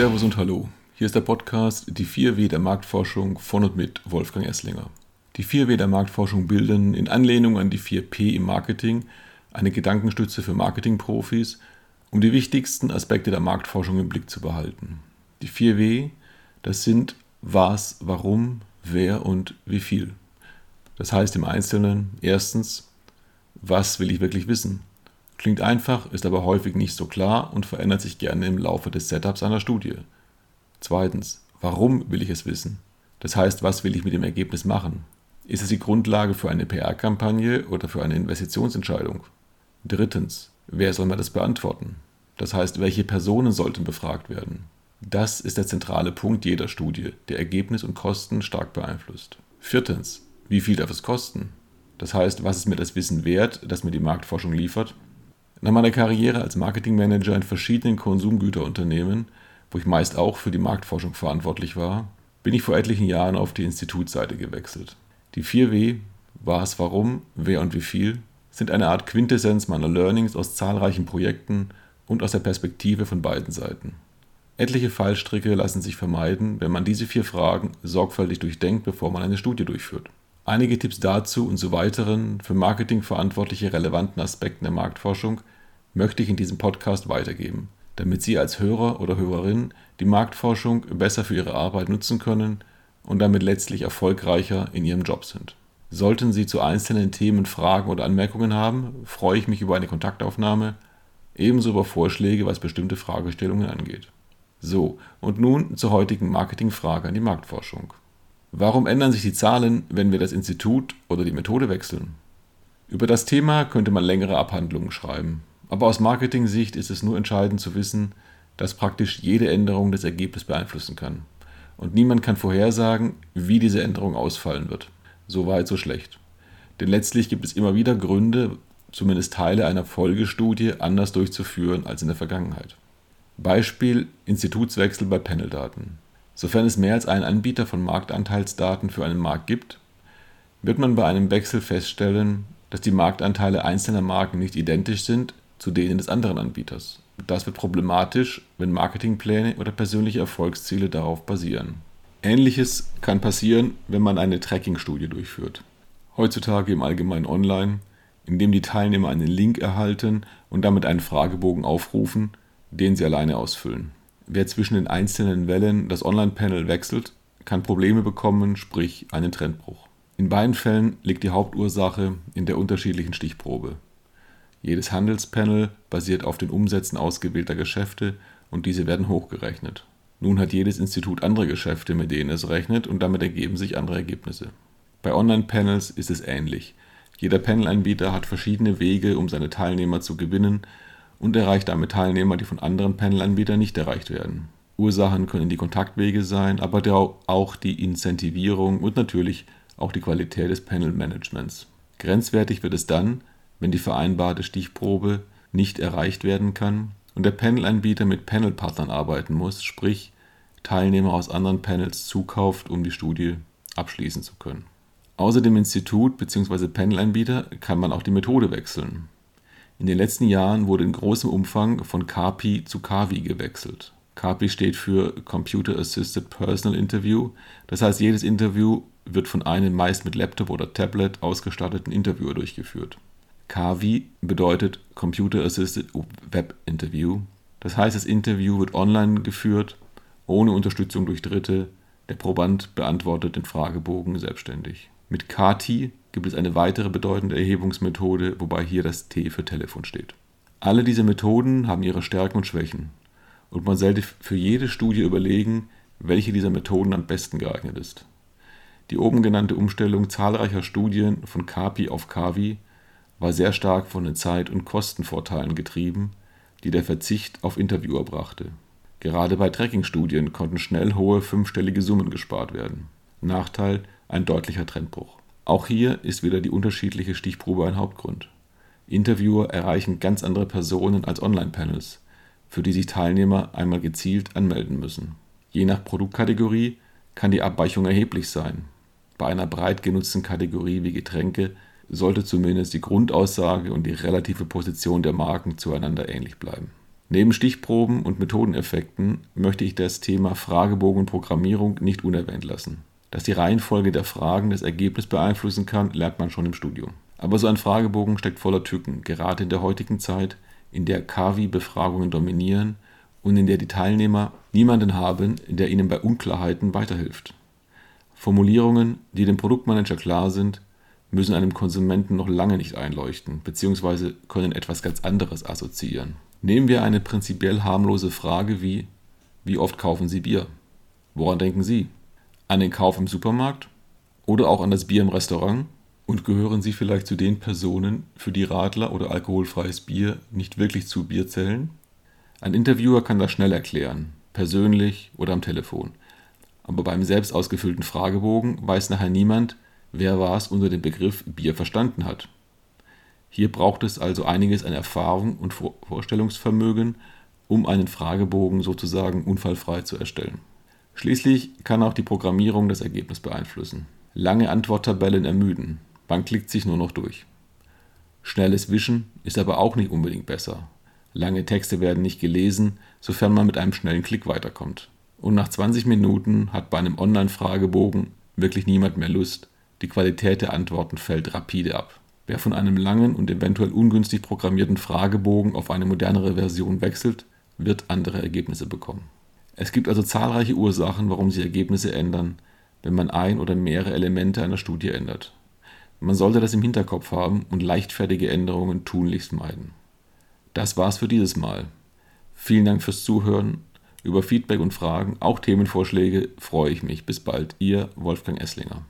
Servus und Hallo. Hier ist der Podcast Die 4W der Marktforschung von und mit Wolfgang Esslinger. Die 4W der Marktforschung bilden in Anlehnung an die 4P im Marketing eine Gedankenstütze für Marketingprofis, um die wichtigsten Aspekte der Marktforschung im Blick zu behalten. Die 4W, das sind was, warum, wer und wie viel. Das heißt im Einzelnen erstens, was will ich wirklich wissen? Klingt einfach, ist aber häufig nicht so klar und verändert sich gerne im Laufe des Setups einer Studie. Zweitens, warum will ich es wissen? Das heißt, was will ich mit dem Ergebnis machen? Ist es die Grundlage für eine PR-Kampagne oder für eine Investitionsentscheidung? Drittens, wer soll mir das beantworten? Das heißt, welche Personen sollten befragt werden? Das ist der zentrale Punkt jeder Studie, der Ergebnis und Kosten stark beeinflusst. Viertens, wie viel darf es kosten? Das heißt, was ist mir das Wissen wert, das mir die Marktforschung liefert? Nach meiner Karriere als Marketingmanager in verschiedenen Konsumgüterunternehmen, wo ich meist auch für die Marktforschung verantwortlich war, bin ich vor etlichen Jahren auf die Institutsseite gewechselt. Die 4W, was, warum, wer und wie viel, sind eine Art Quintessenz meiner Learnings aus zahlreichen Projekten und aus der Perspektive von beiden Seiten. Etliche Fallstricke lassen sich vermeiden, wenn man diese vier Fragen sorgfältig durchdenkt, bevor man eine Studie durchführt. Einige Tipps dazu und zu weiteren für Marketing verantwortliche relevanten Aspekten der Marktforschung möchte ich in diesem Podcast weitergeben, damit Sie als Hörer oder Hörerin die Marktforschung besser für Ihre Arbeit nutzen können und damit letztlich erfolgreicher in Ihrem Job sind. Sollten Sie zu einzelnen Themen Fragen oder Anmerkungen haben, freue ich mich über eine Kontaktaufnahme, ebenso über Vorschläge, was bestimmte Fragestellungen angeht. So, und nun zur heutigen Marketingfrage an die Marktforschung. Warum ändern sich die Zahlen, wenn wir das Institut oder die Methode wechseln? Über das Thema könnte man längere Abhandlungen schreiben. Aber aus Marketing-Sicht ist es nur entscheidend zu wissen, dass praktisch jede Änderung das Ergebnis beeinflussen kann. Und niemand kann vorhersagen, wie diese Änderung ausfallen wird. So weit, so schlecht. Denn letztlich gibt es immer wieder Gründe, zumindest Teile einer Folgestudie anders durchzuführen als in der Vergangenheit. Beispiel Institutswechsel bei Paneldaten. Sofern es mehr als einen Anbieter von Marktanteilsdaten für einen Markt gibt, wird man bei einem Wechsel feststellen, dass die Marktanteile einzelner Marken nicht identisch sind zu denen des anderen Anbieters. Das wird problematisch, wenn Marketingpläne oder persönliche Erfolgsziele darauf basieren. Ähnliches kann passieren, wenn man eine Tracking-Studie durchführt. Heutzutage im Allgemeinen online, indem die Teilnehmer einen Link erhalten und damit einen Fragebogen aufrufen, den sie alleine ausfüllen. Wer zwischen den einzelnen Wellen das Online-Panel wechselt, kann Probleme bekommen, sprich einen Trendbruch. In beiden Fällen liegt die Hauptursache in der unterschiedlichen Stichprobe. Jedes Handelspanel basiert auf den Umsätzen ausgewählter Geschäfte und diese werden hochgerechnet. Nun hat jedes Institut andere Geschäfte, mit denen es rechnet und damit ergeben sich andere Ergebnisse. Bei Online-Panels ist es ähnlich. Jeder Panelanbieter hat verschiedene Wege, um seine Teilnehmer zu gewinnen und erreicht damit Teilnehmer, die von anderen Panelanbietern nicht erreicht werden. Ursachen können die Kontaktwege sein, aber auch die Incentivierung und natürlich auch die Qualität des Panel-Managements. Grenzwertig wird es dann, wenn die vereinbarte Stichprobe nicht erreicht werden kann und der Panelanbieter mit Panelpartnern arbeiten muss, sprich Teilnehmer aus anderen Panels zukauft, um die Studie abschließen zu können. Außer dem Institut bzw. Panelanbieter kann man auch die Methode wechseln. In den letzten Jahren wurde in großem Umfang von CAPI zu CAVI gewechselt. CAPI steht für Computer Assisted Personal Interview, das heißt jedes Interview wird von einem meist mit Laptop oder Tablet ausgestatteten Interviewer durchgeführt. CAVI bedeutet Computer Assisted Web Interview. Das heißt, das Interview wird online geführt, ohne Unterstützung durch Dritte. Der Proband beantwortet den Fragebogen selbstständig. Mit CATI gibt es eine weitere bedeutende Erhebungsmethode, wobei hier das T für Telefon steht. Alle diese Methoden haben ihre Stärken und Schwächen und man sollte für jede Studie überlegen, welche dieser Methoden am besten geeignet ist. Die oben genannte Umstellung zahlreicher Studien von CAPI auf CAVI war sehr stark von den Zeit und Kostenvorteilen getrieben, die der Verzicht auf Interviewer brachte. Gerade bei Tracking-Studien konnten schnell hohe fünfstellige Summen gespart werden. Nachteil: ein deutlicher Trendbruch. Auch hier ist wieder die unterschiedliche Stichprobe ein Hauptgrund. Interviewer erreichen ganz andere Personen als Online-Panels, für die sich Teilnehmer einmal gezielt anmelden müssen. Je nach Produktkategorie kann die Abweichung erheblich sein. Bei einer breit genutzten Kategorie wie Getränke sollte zumindest die Grundaussage und die relative Position der Marken zueinander ähnlich bleiben. Neben Stichproben und Methodeneffekten möchte ich das Thema Fragebogen und Programmierung nicht unerwähnt lassen. Dass die Reihenfolge der Fragen das Ergebnis beeinflussen kann, lernt man schon im Studium. Aber so ein Fragebogen steckt voller Tücken, gerade in der heutigen Zeit, in der KAVI-Befragungen dominieren und in der die Teilnehmer niemanden haben, der ihnen bei Unklarheiten weiterhilft. Formulierungen, die dem Produktmanager klar sind, müssen einem Konsumenten noch lange nicht einleuchten, bzw. können etwas ganz anderes assoziieren. Nehmen wir eine prinzipiell harmlose Frage wie Wie oft kaufen Sie Bier? Woran denken Sie? An den Kauf im Supermarkt? Oder auch an das Bier im Restaurant? Und gehören Sie vielleicht zu den Personen, für die Radler oder alkoholfreies Bier nicht wirklich zu Bier zählen? Ein Interviewer kann das schnell erklären, persönlich oder am Telefon. Aber beim selbst ausgefüllten Fragebogen weiß nachher niemand, wer was unter dem Begriff Bier verstanden hat. Hier braucht es also einiges an Erfahrung und Vorstellungsvermögen, um einen Fragebogen sozusagen unfallfrei zu erstellen. Schließlich kann auch die Programmierung das Ergebnis beeinflussen. Lange Antworttabellen ermüden, man klickt sich nur noch durch. Schnelles Wischen ist aber auch nicht unbedingt besser. Lange Texte werden nicht gelesen, sofern man mit einem schnellen Klick weiterkommt. Und nach 20 Minuten hat bei einem Online-Fragebogen wirklich niemand mehr Lust. Die Qualität der Antworten fällt rapide ab. Wer von einem langen und eventuell ungünstig programmierten Fragebogen auf eine modernere Version wechselt, wird andere Ergebnisse bekommen. Es gibt also zahlreiche Ursachen, warum sich Ergebnisse ändern, wenn man ein oder mehrere Elemente einer Studie ändert. Man sollte das im Hinterkopf haben und leichtfertige Änderungen tunlichst meiden. Das war's für dieses Mal. Vielen Dank fürs Zuhören. Über Feedback und Fragen, auch Themenvorschläge, freue ich mich. Bis bald, Ihr Wolfgang Esslinger.